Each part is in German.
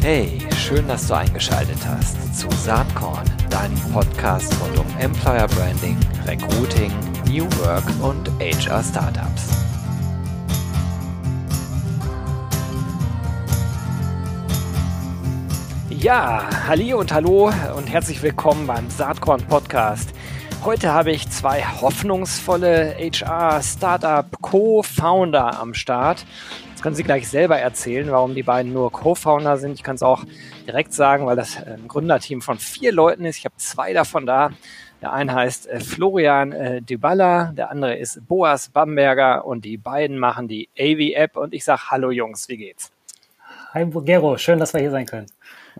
Hey, schön, dass du eingeschaltet hast zu Saatkorn, deinem Podcast rund um Employer Branding, Recruiting, New Work und HR Startups. Ja, halli und hallo und herzlich willkommen beim Saatkorn Podcast. Heute habe ich zwei hoffnungsvolle HR Startup Co-Founder am Start. Das können Sie gleich selber erzählen, warum die beiden nur Co-Founder sind. Ich kann es auch direkt sagen, weil das ein Gründerteam von vier Leuten ist. Ich habe zwei davon da. Der eine heißt äh, Florian äh, Dybala, der andere ist Boas Bamberger und die beiden machen die AV-App und ich sage Hallo Jungs, wie geht's? Hi Gero, schön, dass wir hier sein können.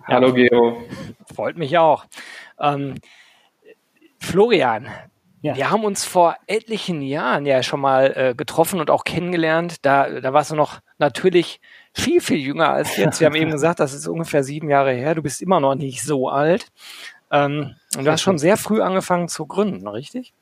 Hallo Gero. Freut mich auch. Ähm, Florian, ja. Wir haben uns vor etlichen Jahren ja schon mal äh, getroffen und auch kennengelernt. Da, da warst du noch natürlich viel, viel jünger als jetzt. Wir haben eben gesagt, das ist ungefähr sieben Jahre her. Du bist immer noch nicht so alt. Ähm, und du hast schon sehr früh angefangen zu gründen, richtig?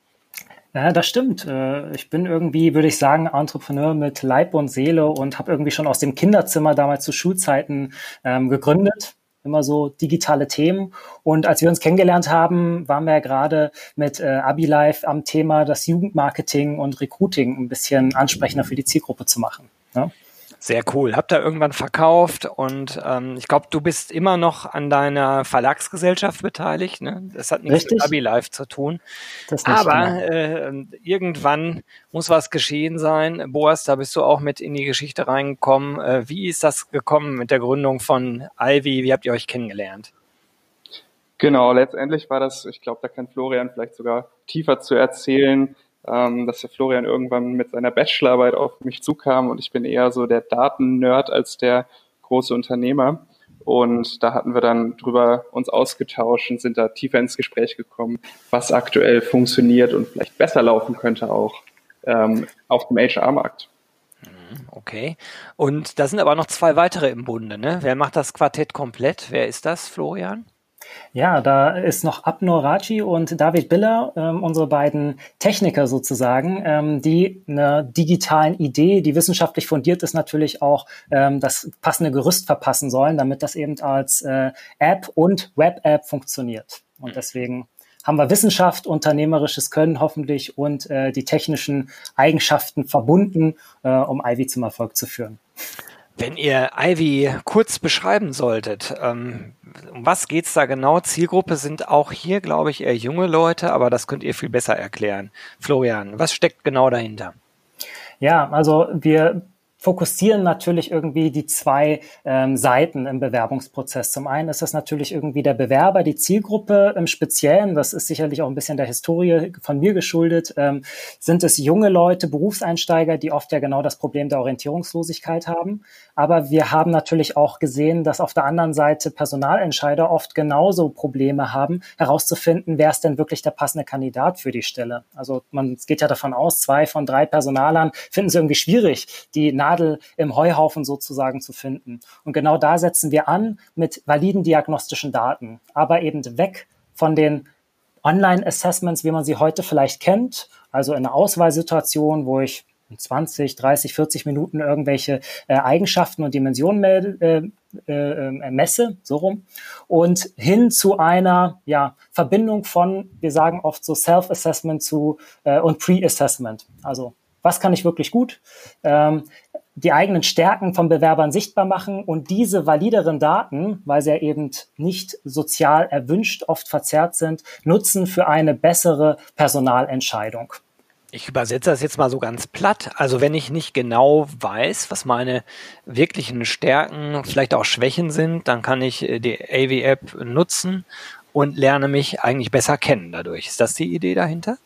Ja, das stimmt. Äh, ich bin irgendwie, würde ich sagen, Entrepreneur mit Leib und Seele und habe irgendwie schon aus dem Kinderzimmer damals zu Schulzeiten ähm, gegründet immer so digitale Themen. Und als wir uns kennengelernt haben, waren wir ja gerade mit äh, AbiLife am Thema das Jugendmarketing und Recruiting ein bisschen ansprechender für die Zielgruppe zu machen. Ne? Sehr cool. Habt ihr irgendwann verkauft und ähm, ich glaube, du bist immer noch an deiner Verlagsgesellschaft beteiligt. Ne? Das hat nichts Richtig. mit AbiLife zu tun. Das nicht, Aber äh, irgendwann muss was geschehen sein. Boas, da bist du auch mit in die Geschichte reingekommen. Äh, wie ist das gekommen mit der Gründung von Ivy? Wie habt ihr euch kennengelernt? Genau, letztendlich war das, ich glaube, da kann Florian vielleicht sogar tiefer zu erzählen, ähm, dass der Florian irgendwann mit seiner Bachelorarbeit auf mich zukam und ich bin eher so der Daten-Nerd als der große Unternehmer. Und da hatten wir dann drüber uns ausgetauscht und sind da tiefer ins Gespräch gekommen, was aktuell funktioniert und vielleicht besser laufen könnte auch ähm, auf dem HR-Markt. Mhm, okay. Und da sind aber noch zwei weitere im Bunde, ne? Wer macht das Quartett komplett? Wer ist das, Florian? Ja, da ist noch Abnor Raji und David Biller, ähm, unsere beiden Techniker sozusagen, ähm, die einer digitalen Idee, die wissenschaftlich fundiert ist, natürlich auch ähm, das passende Gerüst verpassen sollen, damit das eben als äh, App und Web-App funktioniert. Und deswegen haben wir Wissenschaft, unternehmerisches Können hoffentlich und äh, die technischen Eigenschaften verbunden, äh, um Ivy zum Erfolg zu führen. Wenn ihr Ivy kurz beschreiben solltet, ähm, um was geht's da genau? Zielgruppe sind auch hier, glaube ich, eher junge Leute, aber das könnt ihr viel besser erklären. Florian, was steckt genau dahinter? Ja, also wir fokussieren natürlich irgendwie die zwei ähm, Seiten im Bewerbungsprozess. Zum einen ist das natürlich irgendwie der Bewerber, die Zielgruppe im Speziellen, das ist sicherlich auch ein bisschen der Historie von mir geschuldet, ähm, sind es junge Leute, Berufseinsteiger, die oft ja genau das Problem der Orientierungslosigkeit haben. Aber wir haben natürlich auch gesehen, dass auf der anderen Seite Personalentscheider oft genauso Probleme haben, herauszufinden, wer ist denn wirklich der passende Kandidat für die Stelle. Also man geht ja davon aus, zwei von drei Personalern finden es irgendwie schwierig, die Nadel im Heuhaufen sozusagen zu finden. Und genau da setzen wir an mit validen diagnostischen Daten, aber eben weg von den Online-Assessments, wie man sie heute vielleicht kennt, also in einer Auswahlsituation, wo ich in 20, 30, 40 Minuten irgendwelche äh, Eigenschaften und Dimensionen äh, äh, äh, messe, so rum, und hin zu einer ja, Verbindung von, wir sagen oft so Self-Assessment zu äh, und Pre-Assessment. Also was kann ich wirklich gut? Ähm, die eigenen Stärken von Bewerbern sichtbar machen und diese valideren Daten, weil sie ja eben nicht sozial erwünscht, oft verzerrt sind, nutzen für eine bessere Personalentscheidung. Ich übersetze das jetzt mal so ganz platt. Also wenn ich nicht genau weiß, was meine wirklichen Stärken, vielleicht auch Schwächen sind, dann kann ich äh, die AV-App nutzen und lerne mich eigentlich besser kennen dadurch. Ist das die Idee dahinter?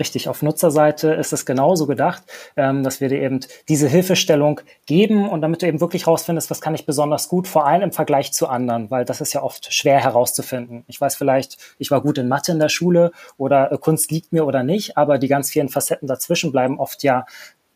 Richtig, auf Nutzerseite ist es genauso gedacht, ähm, dass wir dir eben diese Hilfestellung geben und damit du eben wirklich rausfindest, was kann ich besonders gut, vor allem im Vergleich zu anderen, weil das ist ja oft schwer herauszufinden. Ich weiß vielleicht, ich war gut in Mathe in der Schule oder äh, Kunst liegt mir oder nicht, aber die ganz vielen Facetten dazwischen bleiben oft ja,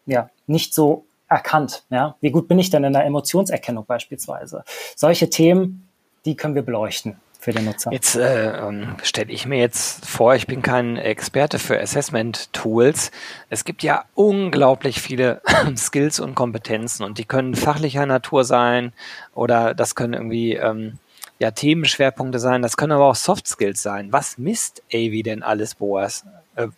ja nicht so erkannt. Ja? Wie gut bin ich denn in der Emotionserkennung beispielsweise? Solche Themen, die können wir beleuchten für den Nutzer. Jetzt äh, ähm, stelle ich mir jetzt vor, ich bin kein Experte für Assessment-Tools. Es gibt ja unglaublich viele Skills und Kompetenzen und die können fachlicher Natur sein oder das können irgendwie ähm, ja Themenschwerpunkte sein, das können aber auch Soft Skills sein. Was misst Avi denn alles, Boas? Äh,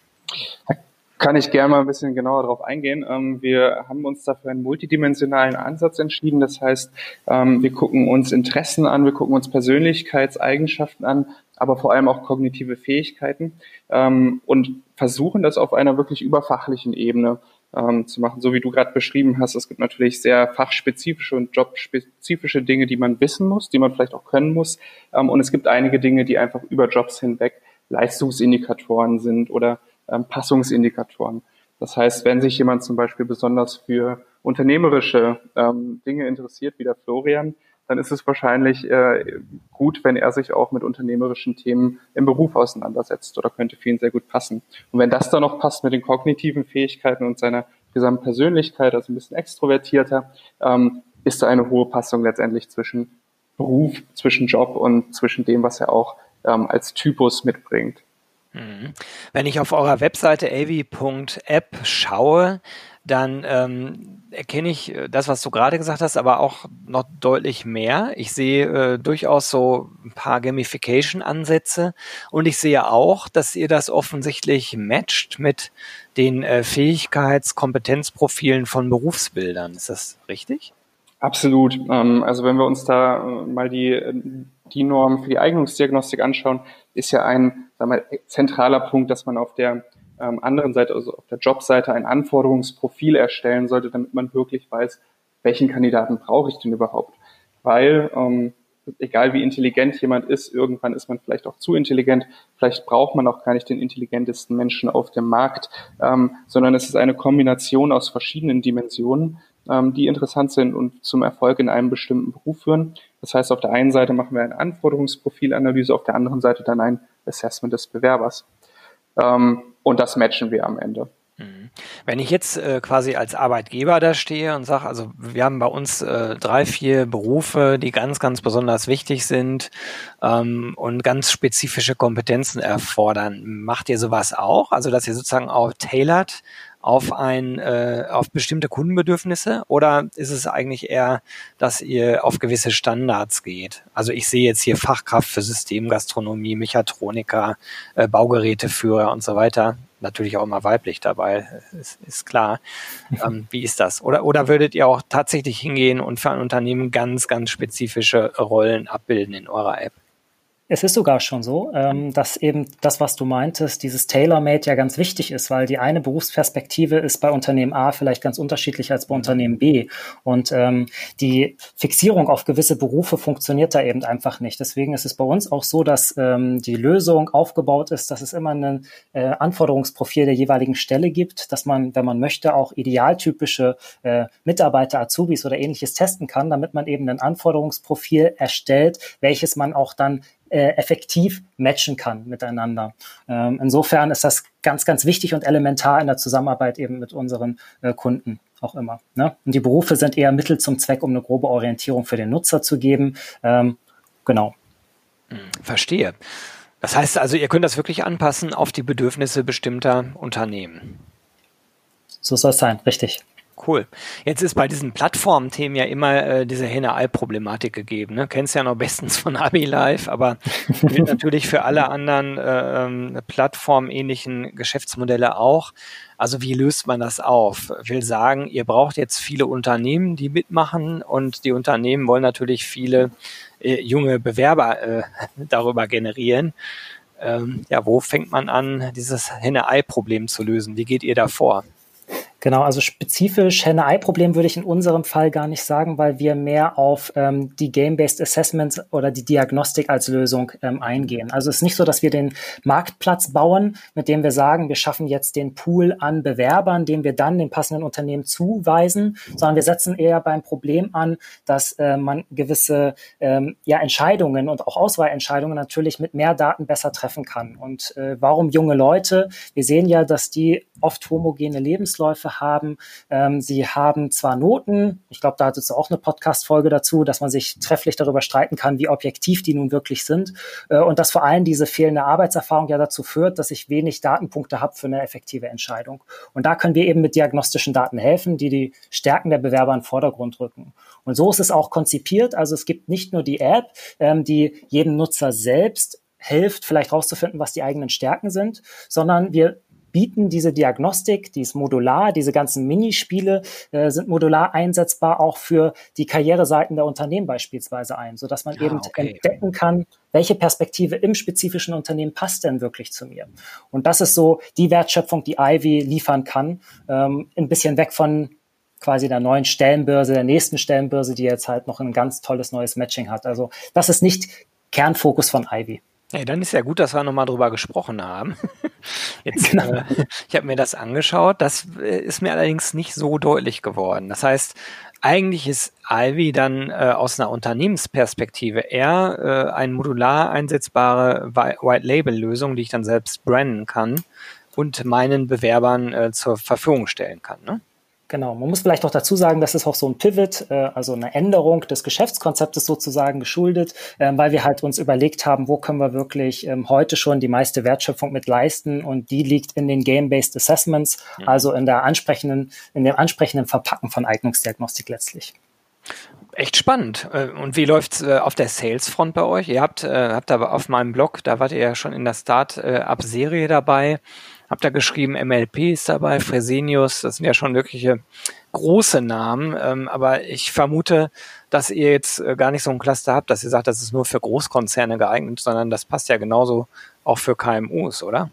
kann ich gerne mal ein bisschen genauer darauf eingehen. Ähm, wir haben uns dafür einen multidimensionalen Ansatz entschieden. Das heißt, ähm, wir gucken uns Interessen an, wir gucken uns Persönlichkeitseigenschaften an, aber vor allem auch kognitive Fähigkeiten ähm, und versuchen das auf einer wirklich überfachlichen Ebene zu machen, so wie du gerade beschrieben hast. Es gibt natürlich sehr fachspezifische und jobspezifische Dinge, die man wissen muss, die man vielleicht auch können muss. und es gibt einige Dinge, die einfach über Jobs hinweg Leistungsindikatoren sind oder ähm, Passungsindikatoren. Das heißt, wenn sich jemand zum Beispiel besonders für unternehmerische ähm, Dinge interessiert, wie der Florian, dann ist es wahrscheinlich äh, gut, wenn er sich auch mit unternehmerischen Themen im Beruf auseinandersetzt oder könnte für ihn sehr gut passen. Und wenn das dann noch passt mit den kognitiven Fähigkeiten und seiner gesamten Persönlichkeit, also ein bisschen extrovertierter, ähm, ist da eine hohe Passung letztendlich zwischen Beruf, zwischen Job und zwischen dem, was er auch ähm, als Typus mitbringt. Mhm. Wenn ich auf eurer Webseite avi.app schaue, dann ähm, erkenne ich äh, das, was du gerade gesagt hast, aber auch noch deutlich mehr. Ich sehe äh, durchaus so ein paar Gamification-Ansätze und ich sehe auch, dass ihr das offensichtlich matcht mit den äh, Fähigkeits-, Kompetenzprofilen von Berufsbildern. Ist das richtig? Absolut. Ähm, also wenn wir uns da äh, mal die, äh, die Norm für die Eignungsdiagnostik anschauen, ist ja ein sagen wir, zentraler Punkt, dass man auf der ähm, anderen Seite, also auf der Jobseite, ein Anforderungsprofil erstellen sollte, damit man wirklich weiß, welchen Kandidaten brauche ich denn überhaupt. Weil, ähm, egal wie intelligent jemand ist, irgendwann ist man vielleicht auch zu intelligent, vielleicht braucht man auch gar nicht den intelligentesten Menschen auf dem Markt, ähm, sondern es ist eine Kombination aus verschiedenen Dimensionen, ähm, die interessant sind und zum Erfolg in einem bestimmten Beruf führen. Das heißt, auf der einen Seite machen wir eine Anforderungsprofilanalyse, auf der anderen Seite dann ein Assessment des Bewerbers. Ähm, und das matchen wir am Ende. Mhm. Wenn ich jetzt äh, quasi als Arbeitgeber da stehe und sage, also wir haben bei uns äh, drei, vier Berufe, die ganz, ganz besonders wichtig sind ähm, und ganz spezifische Kompetenzen erfordern, macht ihr sowas auch? Also dass ihr sozusagen auch tailored auf ein äh, auf bestimmte Kundenbedürfnisse oder ist es eigentlich eher, dass ihr auf gewisse Standards geht? Also ich sehe jetzt hier Fachkraft für Systemgastronomie, Mechatroniker, äh, Baugeräteführer und so weiter. Natürlich auch immer weiblich dabei, ist, ist klar. Ähm, wie ist das? Oder, oder würdet ihr auch tatsächlich hingehen und für ein Unternehmen ganz, ganz spezifische Rollen abbilden in eurer App? Es ist sogar schon so, ähm, dass eben das, was du meintest, dieses Tailor-Made ja ganz wichtig ist, weil die eine Berufsperspektive ist bei Unternehmen A vielleicht ganz unterschiedlich als bei Unternehmen B. Und ähm, die Fixierung auf gewisse Berufe funktioniert da eben einfach nicht. Deswegen ist es bei uns auch so, dass ähm, die Lösung aufgebaut ist, dass es immer ein äh, Anforderungsprofil der jeweiligen Stelle gibt, dass man, wenn man möchte, auch idealtypische äh, Mitarbeiter, Azubis oder ähnliches testen kann, damit man eben ein Anforderungsprofil erstellt, welches man auch dann äh, effektiv matchen kann miteinander. Ähm, insofern ist das ganz, ganz wichtig und elementar in der Zusammenarbeit eben mit unseren äh, Kunden auch immer. Ne? Und die Berufe sind eher Mittel zum Zweck, um eine grobe Orientierung für den Nutzer zu geben. Ähm, genau. Verstehe. Das heißt also, ihr könnt das wirklich anpassen auf die Bedürfnisse bestimmter Unternehmen. So soll es sein, richtig. Cool. Jetzt ist bei diesen Plattformthemen ja immer äh, diese Henne-Ei-Problematik gegeben. Ne? Kennst ja noch bestens von Abi Live, aber gilt natürlich für alle anderen äh, ähm, plattformähnlichen Geschäftsmodelle auch. Also wie löst man das auf? Ich will sagen, ihr braucht jetzt viele Unternehmen, die mitmachen und die Unternehmen wollen natürlich viele äh, junge Bewerber äh, darüber generieren. Ähm, ja, wo fängt man an, dieses Henne-Ei-Problem zu lösen? Wie geht ihr da vor? Genau, also spezifisch Henne-Ei-Problem würde ich in unserem Fall gar nicht sagen, weil wir mehr auf ähm, die Game-Based Assessments oder die Diagnostik als Lösung ähm, eingehen. Also es ist nicht so, dass wir den Marktplatz bauen, mit dem wir sagen, wir schaffen jetzt den Pool an Bewerbern, dem wir dann den passenden Unternehmen zuweisen, sondern wir setzen eher beim Problem an, dass äh, man gewisse ähm, ja, Entscheidungen und auch Auswahlentscheidungen natürlich mit mehr Daten besser treffen kann. Und äh, warum junge Leute? Wir sehen ja, dass die oft homogene Lebensläufe Rohstoffe haben. Ähm, sie haben zwar Noten, ich glaube, da hattest du auch eine Podcast-Folge dazu, dass man sich trefflich darüber streiten kann, wie objektiv die nun wirklich sind. Äh, und dass vor allem diese fehlende Arbeitserfahrung ja dazu führt, dass ich wenig Datenpunkte habe für eine effektive Entscheidung. Und da können wir eben mit diagnostischen Daten helfen, die die Stärken der Bewerber in den Vordergrund rücken. Und so ist es auch konzipiert. Also es gibt nicht nur die App, ähm, die jedem Nutzer selbst hilft, vielleicht rauszufinden, was die eigenen Stärken sind, sondern wir bieten diese Diagnostik, die ist modular, diese ganzen Minispiele äh, sind modular einsetzbar auch für die Karriereseiten der Unternehmen beispielsweise ein, sodass man ah, eben okay. entdecken kann, welche Perspektive im spezifischen Unternehmen passt denn wirklich zu mir. Und das ist so die Wertschöpfung, die Ivy liefern kann, ähm, ein bisschen weg von quasi der neuen Stellenbörse, der nächsten Stellenbörse, die jetzt halt noch ein ganz tolles neues Matching hat. Also das ist nicht Kernfokus von Ivy. Ja, dann ist ja gut, dass wir nochmal drüber gesprochen haben. Jetzt, genau. äh, ich habe mir das angeschaut, das äh, ist mir allerdings nicht so deutlich geworden. Das heißt, eigentlich ist Ivy dann äh, aus einer Unternehmensperspektive eher äh, eine modular einsetzbare White-Label-Lösung, die ich dann selbst branden kann und meinen Bewerbern äh, zur Verfügung stellen kann. Ne? Genau, man muss vielleicht auch dazu sagen, das ist auch so ein Pivot, äh, also eine Änderung des Geschäftskonzeptes sozusagen geschuldet, äh, weil wir halt uns überlegt haben, wo können wir wirklich ähm, heute schon die meiste Wertschöpfung mit leisten und die liegt in den Game-Based Assessments, mhm. also in der ansprechenden, in dem ansprechenden Verpacken von Eignungsdiagnostik letztlich. Echt spannend. Äh, und wie läuft's äh, auf der Sales-Front bei euch? Ihr habt, äh, habt aber auf meinem Blog, da wart ihr ja schon in der Start-up-Serie dabei Habt da geschrieben, MLP ist dabei, Fresenius, das sind ja schon wirkliche große Namen. Ähm, aber ich vermute, dass ihr jetzt äh, gar nicht so ein Cluster habt, dass ihr sagt, das ist nur für Großkonzerne geeignet, sondern das passt ja genauso auch für KMUs, oder?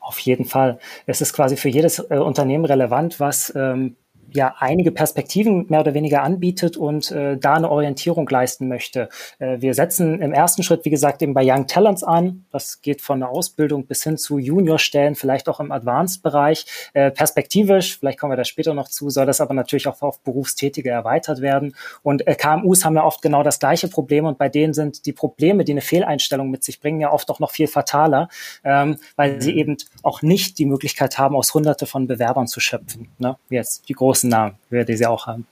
Auf jeden Fall. Es ist quasi für jedes äh, Unternehmen relevant, was ähm, ja einige Perspektiven mehr oder weniger anbietet und äh, da eine Orientierung leisten möchte. Äh, wir setzen im ersten Schritt, wie gesagt, eben bei Young Talents an. Das geht von der Ausbildung bis hin zu Juniorstellen, vielleicht auch im Advanced-Bereich. Äh, perspektivisch, vielleicht kommen wir da später noch zu, soll das aber natürlich auch auf Berufstätige erweitert werden. Und äh, KMUs haben ja oft genau das gleiche Problem und bei denen sind die Probleme, die eine Fehleinstellung mit sich bringen, ja oft auch noch viel fataler, ähm, weil sie mhm. eben auch nicht die Möglichkeit haben, aus hunderte von Bewerbern zu schöpfen, ne? jetzt die großen wie wir sie auch haben.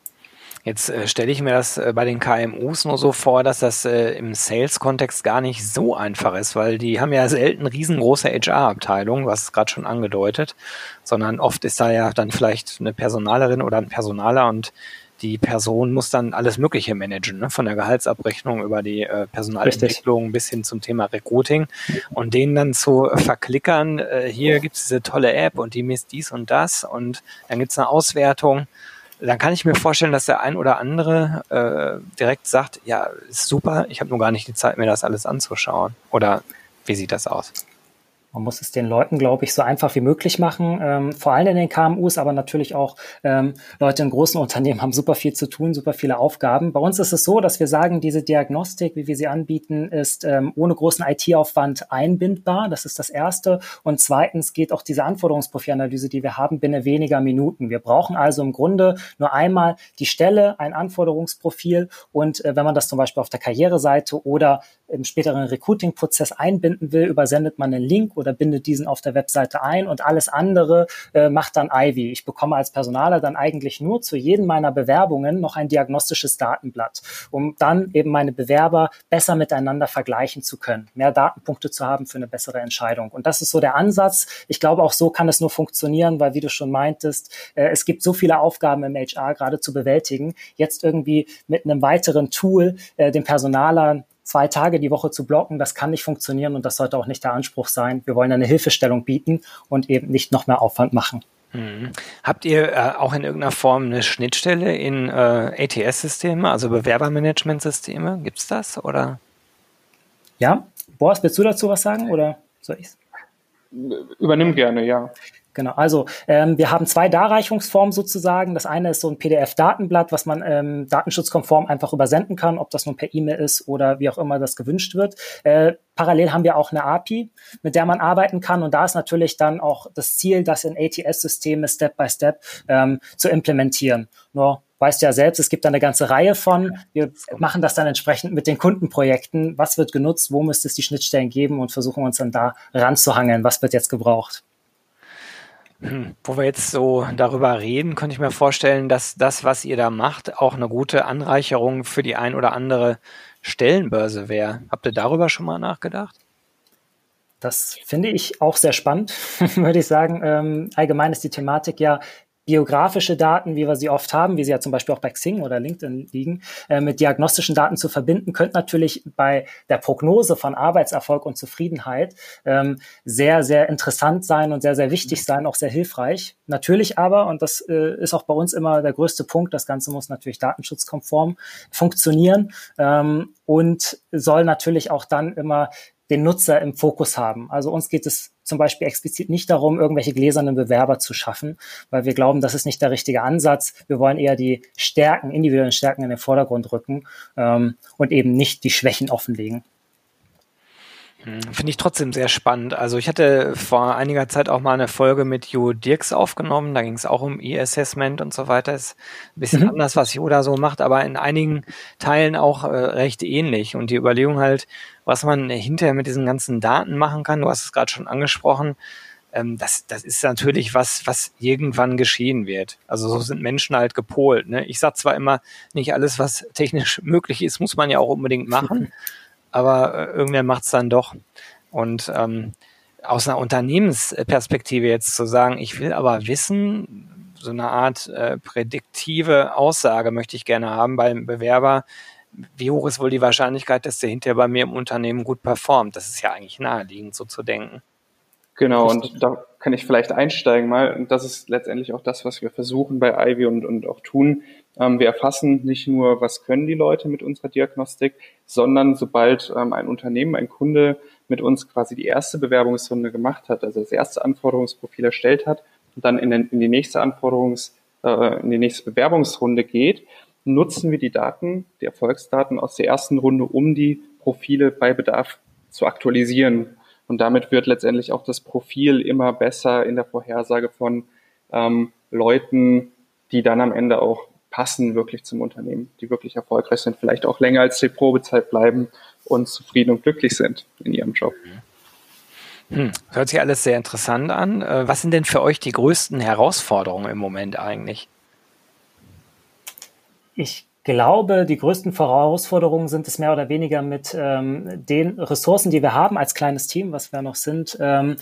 Jetzt äh, stelle ich mir das äh, bei den KMUs nur so vor, dass das äh, im Sales-Kontext gar nicht so einfach ist, weil die haben ja selten riesengroße HR-Abteilungen, was gerade schon angedeutet, sondern oft ist da ja dann vielleicht eine Personalerin oder ein Personaler und die Person muss dann alles Mögliche managen, ne? von der Gehaltsabrechnung über die äh, Personalentwicklung Richtig. bis hin zum Thema Recruiting und denen dann zu verklickern, äh, hier gibt's diese tolle App und die misst dies und das und dann gibt's eine Auswertung. Dann kann ich mir vorstellen, dass der ein oder andere äh, direkt sagt, ja, ist super, ich habe nur gar nicht die Zeit, mir das alles anzuschauen. Oder wie sieht das aus? Man muss es den Leuten, glaube ich, so einfach wie möglich machen, ähm, vor allem in den KMUs, aber natürlich auch ähm, Leute in großen Unternehmen haben super viel zu tun, super viele Aufgaben. Bei uns ist es so, dass wir sagen, diese Diagnostik, wie wir sie anbieten, ist ähm, ohne großen IT-Aufwand einbindbar. Das ist das Erste. Und zweitens geht auch diese Anforderungsprofilanalyse, die wir haben, binnen weniger Minuten. Wir brauchen also im Grunde nur einmal die Stelle, ein Anforderungsprofil und äh, wenn man das zum Beispiel auf der Karriereseite oder im späteren Recruiting-Prozess einbinden will, übersendet man einen Link oder bindet diesen auf der Webseite ein und alles andere äh, macht dann Ivy. Ich bekomme als Personaler dann eigentlich nur zu jedem meiner Bewerbungen noch ein diagnostisches Datenblatt, um dann eben meine Bewerber besser miteinander vergleichen zu können, mehr Datenpunkte zu haben für eine bessere Entscheidung. Und das ist so der Ansatz. Ich glaube, auch so kann es nur funktionieren, weil wie du schon meintest, äh, es gibt so viele Aufgaben im HR gerade zu bewältigen. Jetzt irgendwie mit einem weiteren Tool äh, den Personalern zwei Tage die Woche zu blocken, das kann nicht funktionieren und das sollte auch nicht der Anspruch sein. Wir wollen eine Hilfestellung bieten und eben nicht noch mehr Aufwand machen. Mhm. Habt ihr äh, auch in irgendeiner Form eine Schnittstelle in äh, ATS-Systeme, also Bewerbermanagementsysteme? Gibt es das oder? Ja, Boris, willst du dazu was sagen oder soll ich's? Übernimm gerne, ja. Genau, also ähm, wir haben zwei Darreichungsformen sozusagen. Das eine ist so ein PDF-Datenblatt, was man ähm, datenschutzkonform einfach übersenden kann, ob das nun per E-Mail ist oder wie auch immer das gewünscht wird. Äh, parallel haben wir auch eine API, mit der man arbeiten kann. Und da ist natürlich dann auch das Ziel, das in ATS-Systeme Step by Step ähm, zu implementieren. Nur weißt ja selbst, es gibt da eine ganze Reihe von. Wir machen das dann entsprechend mit den Kundenprojekten. Was wird genutzt? Wo müsste es die Schnittstellen geben? Und versuchen uns dann da ranzuhangeln. Was wird jetzt gebraucht? Hm, wo wir jetzt so darüber reden, könnte ich mir vorstellen, dass das, was ihr da macht, auch eine gute Anreicherung für die ein oder andere Stellenbörse wäre. Habt ihr darüber schon mal nachgedacht? Das finde ich auch sehr spannend, würde ich sagen. Ähm, allgemein ist die Thematik ja biografische Daten, wie wir sie oft haben, wie sie ja zum Beispiel auch bei Xing oder LinkedIn liegen, äh, mit diagnostischen Daten zu verbinden, könnte natürlich bei der Prognose von Arbeitserfolg und Zufriedenheit ähm, sehr, sehr interessant sein und sehr, sehr wichtig sein, auch sehr hilfreich. Natürlich aber, und das äh, ist auch bei uns immer der größte Punkt, das Ganze muss natürlich datenschutzkonform funktionieren ähm, und soll natürlich auch dann immer den Nutzer im Fokus haben. Also uns geht es zum Beispiel explizit nicht darum, irgendwelche gläsernen Bewerber zu schaffen, weil wir glauben, das ist nicht der richtige Ansatz. Wir wollen eher die Stärken, individuellen Stärken in den Vordergrund rücken ähm, und eben nicht die Schwächen offenlegen. Hm, finde ich trotzdem sehr spannend. Also ich hatte vor einiger Zeit auch mal eine Folge mit Jo Dirks aufgenommen. Da ging es auch um E-Assessment und so weiter. Ist ein bisschen mhm. anders, was Jo da so macht, aber in einigen Teilen auch äh, recht ähnlich. Und die Überlegung halt, was man hinterher mit diesen ganzen Daten machen kann, du hast es gerade schon angesprochen, ähm, das, das ist natürlich was, was irgendwann geschehen wird. Also so sind Menschen halt gepolt. Ne? Ich sag zwar immer, nicht alles, was technisch möglich ist, muss man ja auch unbedingt machen. aber äh, irgendwer macht es dann doch. Und ähm, aus einer Unternehmensperspektive jetzt zu sagen, ich will aber wissen, so eine Art äh, prädiktive Aussage möchte ich gerne haben beim Bewerber, wie hoch ist wohl die Wahrscheinlichkeit, dass der hinterher bei mir im Unternehmen gut performt? Das ist ja eigentlich naheliegend, so zu denken. Genau, und da kann ich vielleicht einsteigen mal. Und das ist letztendlich auch das, was wir versuchen bei Ivy und, und auch tun. Ähm, wir erfassen nicht nur, was können die Leute mit unserer Diagnostik, sondern sobald ähm, ein Unternehmen, ein Kunde mit uns quasi die erste Bewerbungsrunde gemacht hat, also das erste Anforderungsprofil erstellt hat und dann in, die nächste Anforderungs, äh, in die nächste Bewerbungsrunde geht, nutzen wir die Daten, die Erfolgsdaten aus der ersten Runde, um die Profile bei Bedarf zu aktualisieren. Und damit wird letztendlich auch das Profil immer besser in der Vorhersage von ähm, Leuten, die dann am Ende auch passen wirklich zum Unternehmen, die wirklich erfolgreich sind, vielleicht auch länger als die Probezeit bleiben und zufrieden und glücklich sind in ihrem Job. Hm, hört sich alles sehr interessant an. Äh, was sind denn für euch die größten Herausforderungen im Moment eigentlich? Ich glaube, die größten Herausforderungen sind es mehr oder weniger mit ähm, den Ressourcen, die wir haben als kleines Team, was wir noch sind, ähm,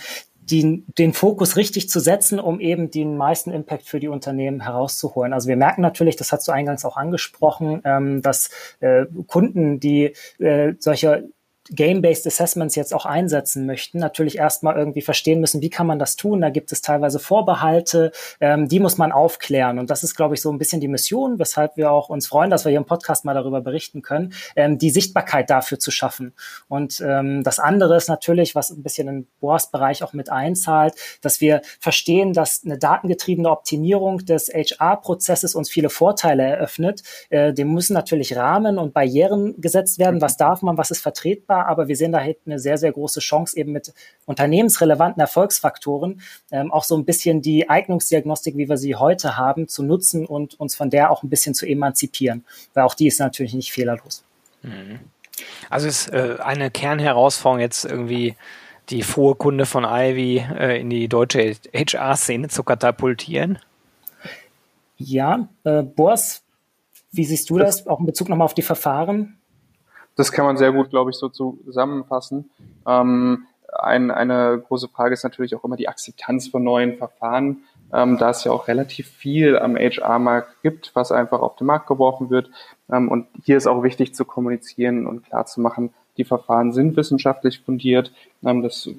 die, den Fokus richtig zu setzen, um eben den meisten Impact für die Unternehmen herauszuholen. Also wir merken natürlich, das hast du eingangs auch angesprochen, ähm, dass äh, Kunden, die äh, solche Game-Based Assessments jetzt auch einsetzen möchten, natürlich erstmal irgendwie verstehen müssen, wie kann man das tun. Da gibt es teilweise Vorbehalte, ähm, die muss man aufklären. Und das ist, glaube ich, so ein bisschen die Mission, weshalb wir auch uns freuen, dass wir hier im Podcast mal darüber berichten können, ähm, die Sichtbarkeit dafür zu schaffen. Und ähm, das andere ist natürlich, was ein bisschen in Boas Bereich auch mit einzahlt, dass wir verstehen, dass eine datengetriebene Optimierung des HR-Prozesses uns viele Vorteile eröffnet. Äh, dem müssen natürlich Rahmen und Barrieren gesetzt werden. Was darf man, was ist vertretbar? Aber wir sehen da halt eine sehr, sehr große Chance eben mit unternehmensrelevanten Erfolgsfaktoren ähm, auch so ein bisschen die Eignungsdiagnostik, wie wir sie heute haben, zu nutzen und uns von der auch ein bisschen zu emanzipieren, weil auch die ist natürlich nicht fehlerlos. Mhm. Also ist äh, eine Kernherausforderung jetzt irgendwie die frohe Kunde von Ivy äh, in die deutsche HR-Szene zu katapultieren? Ja, äh, Boas, wie siehst du das, auch in Bezug nochmal auf die Verfahren? Das kann man sehr gut, glaube ich, so zusammenfassen. Ähm, ein, eine große Frage ist natürlich auch immer die Akzeptanz von neuen Verfahren, ähm, da es ja auch relativ viel am HR-Markt gibt, was einfach auf den Markt geworfen wird. Ähm, und hier ist auch wichtig zu kommunizieren und klar zu machen, die Verfahren sind wissenschaftlich fundiert ähm, das,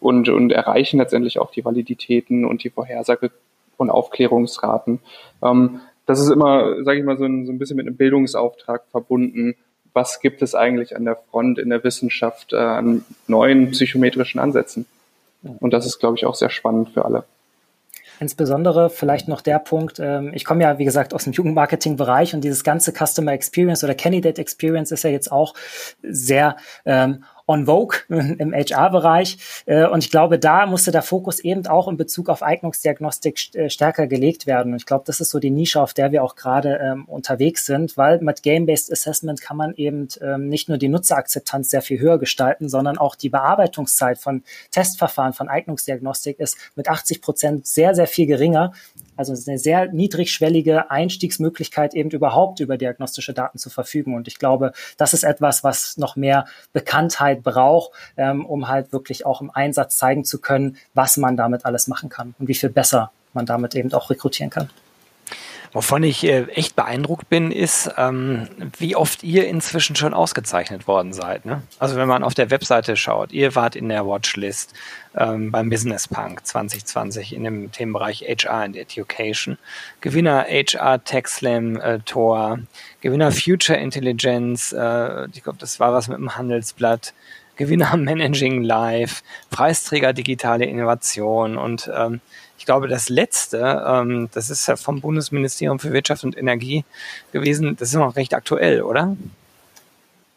und, und erreichen letztendlich auch die Validitäten und die Vorhersage- und Aufklärungsraten. Ähm, das ist immer, sage ich mal, so ein, so ein bisschen mit einem Bildungsauftrag verbunden, was gibt es eigentlich an der Front in der Wissenschaft äh, an neuen psychometrischen Ansätzen. Und das ist, glaube ich, auch sehr spannend für alle. Insbesondere vielleicht noch der Punkt, ähm, ich komme ja, wie gesagt, aus dem Jugendmarketing-Bereich und dieses ganze Customer Experience oder Candidate Experience ist ja jetzt auch sehr ähm, on vogue im HR-Bereich. Äh, und ich glaube, da musste der Fokus eben auch in Bezug auf Eignungsdiagnostik äh, stärker gelegt werden. Und ich glaube, das ist so die Nische, auf der wir auch gerade ähm, unterwegs sind, weil mit Game-Based Assessment kann man eben ähm, nicht nur die Nutzerakzeptanz sehr viel höher gestalten, sondern auch die Bearbeitungszeit von Testverfahren, von Eignungsdiagnostik ist mit 80 Prozent sehr, sehr viel geringer. Also eine sehr niedrigschwellige Einstiegsmöglichkeit, eben überhaupt über diagnostische Daten zu verfügen. Und ich glaube, das ist etwas, was noch mehr Bekanntheit braucht, ähm, um halt wirklich auch im Einsatz zeigen zu können, was man damit alles machen kann und wie viel besser man damit eben auch rekrutieren kann. Wovon ich äh, echt beeindruckt bin, ist, ähm, wie oft ihr inzwischen schon ausgezeichnet worden seid. Ne? Also wenn man auf der Webseite schaut, ihr wart in der Watchlist ähm, beim Business Punk 2020 in dem Themenbereich HR and Education, Gewinner HR Tech Slam äh, Tor, Gewinner Future Intelligence, äh, ich glaube, das war was mit dem Handelsblatt, Gewinner Managing Live, Preisträger digitale Innovation und ähm, ich glaube, das letzte, ähm, das ist ja vom Bundesministerium für Wirtschaft und Energie gewesen, das ist noch recht aktuell, oder?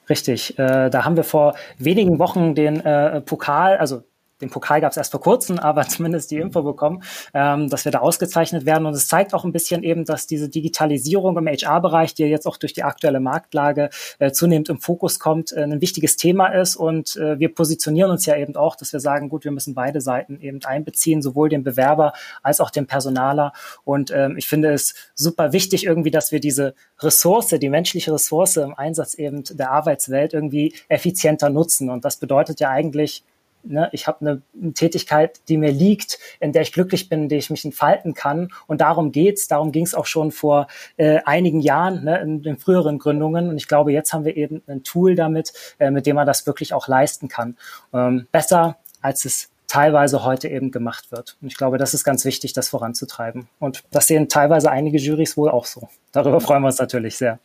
Richtig. Äh, da haben wir vor wenigen Wochen den äh, Pokal, also den Pokal gab es erst vor kurzem, aber zumindest die Info bekommen, ähm, dass wir da ausgezeichnet werden. Und es zeigt auch ein bisschen eben, dass diese Digitalisierung im HR-Bereich, die jetzt auch durch die aktuelle Marktlage äh, zunehmend im Fokus kommt, äh, ein wichtiges Thema ist. Und äh, wir positionieren uns ja eben auch, dass wir sagen, gut, wir müssen beide Seiten eben einbeziehen, sowohl den Bewerber als auch den Personaler. Und ähm, ich finde es super wichtig irgendwie, dass wir diese Ressource, die menschliche Ressource im Einsatz eben der Arbeitswelt irgendwie effizienter nutzen. Und das bedeutet ja eigentlich, Ne, ich habe eine, eine Tätigkeit, die mir liegt, in der ich glücklich bin, in der ich mich entfalten kann. Und darum geht's. Darum ging es auch schon vor äh, einigen Jahren ne, in den früheren Gründungen. Und ich glaube, jetzt haben wir eben ein Tool damit, äh, mit dem man das wirklich auch leisten kann. Ähm, besser als es teilweise heute eben gemacht wird. Und ich glaube, das ist ganz wichtig, das voranzutreiben. Und das sehen teilweise einige Jurys wohl auch so. Darüber freuen wir uns natürlich sehr.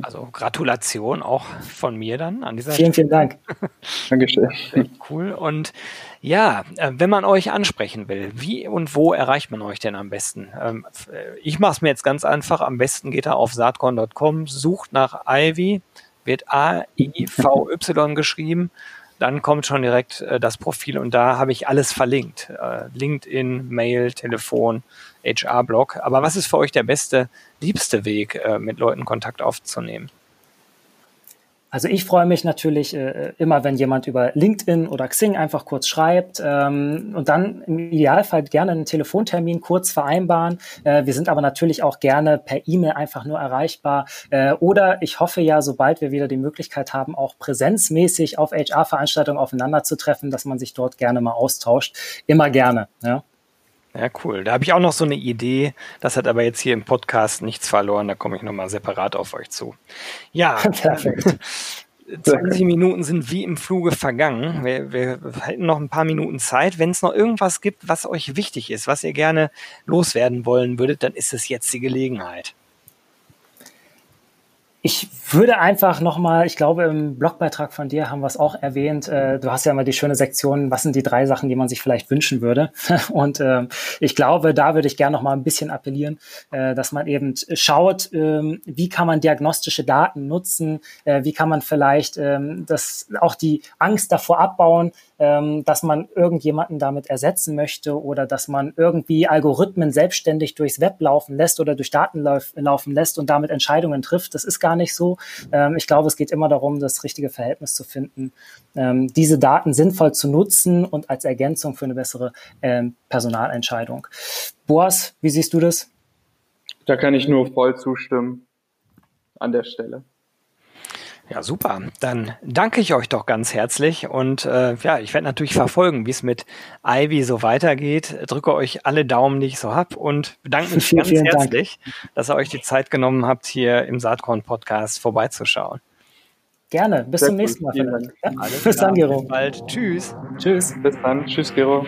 Also Gratulation auch von mir dann an dieser Vielen, Stelle. vielen Dank. Dankeschön. Cool. Und ja, äh, wenn man euch ansprechen will, wie und wo erreicht man euch denn am besten? Ähm, äh, ich mache es mir jetzt ganz einfach. Am besten geht er auf saatkorn.com, sucht nach Ivy, wird A-I-V-Y geschrieben dann kommt schon direkt äh, das Profil und da habe ich alles verlinkt. Äh, LinkedIn, Mail, Telefon, HR-Blog. Aber was ist für euch der beste, liebste Weg, äh, mit Leuten Kontakt aufzunehmen? Also ich freue mich natürlich äh, immer, wenn jemand über LinkedIn oder Xing einfach kurz schreibt ähm, und dann im Idealfall gerne einen Telefontermin kurz vereinbaren. Äh, wir sind aber natürlich auch gerne per E-Mail einfach nur erreichbar. Äh, oder ich hoffe ja, sobald wir wieder die Möglichkeit haben, auch präsenzmäßig auf HR-Veranstaltungen aufeinander zu treffen, dass man sich dort gerne mal austauscht. Immer gerne. Ja. Ja, cool. Da habe ich auch noch so eine Idee. Das hat aber jetzt hier im Podcast nichts verloren. Da komme ich nochmal separat auf euch zu. Ja, perfekt. 20 Minuten sind wie im Fluge vergangen. Wir, wir halten noch ein paar Minuten Zeit. Wenn es noch irgendwas gibt, was euch wichtig ist, was ihr gerne loswerden wollen würdet, dann ist es jetzt die Gelegenheit. Ich würde einfach nochmal, ich glaube, im Blogbeitrag von dir haben wir es auch erwähnt. Äh, du hast ja immer die schöne Sektion, was sind die drei Sachen, die man sich vielleicht wünschen würde? Und äh, ich glaube, da würde ich gerne nochmal ein bisschen appellieren, äh, dass man eben schaut, ähm, wie kann man diagnostische Daten nutzen? Äh, wie kann man vielleicht ähm, das, auch die Angst davor abbauen, ähm, dass man irgendjemanden damit ersetzen möchte oder dass man irgendwie Algorithmen selbstständig durchs Web laufen lässt oder durch Daten lauf, laufen lässt und damit Entscheidungen trifft. Das ist gar nicht so. Ähm, ich glaube, es geht immer darum, das richtige Verhältnis zu finden, ähm, diese Daten sinnvoll zu nutzen und als Ergänzung für eine bessere ähm, Personalentscheidung. Boas, wie siehst du das? Da kann ich nur voll zustimmen an der Stelle. Ja, super. Dann danke ich euch doch ganz herzlich und äh, ja, ich werde natürlich verfolgen, wie es mit Ivy so weitergeht. Drücke euch alle Daumen, die ich so hab und bedanke mich vielen, ganz vielen herzlich, Dank. dass ihr euch die Zeit genommen habt, hier im Saatkorn Podcast vorbeizuschauen. Gerne. Bis Sehr zum nächsten Mal. Ja? Bis dann, Gero. Bis bald. Tschüss. Tschüss. Bis dann. Tschüss, Gero.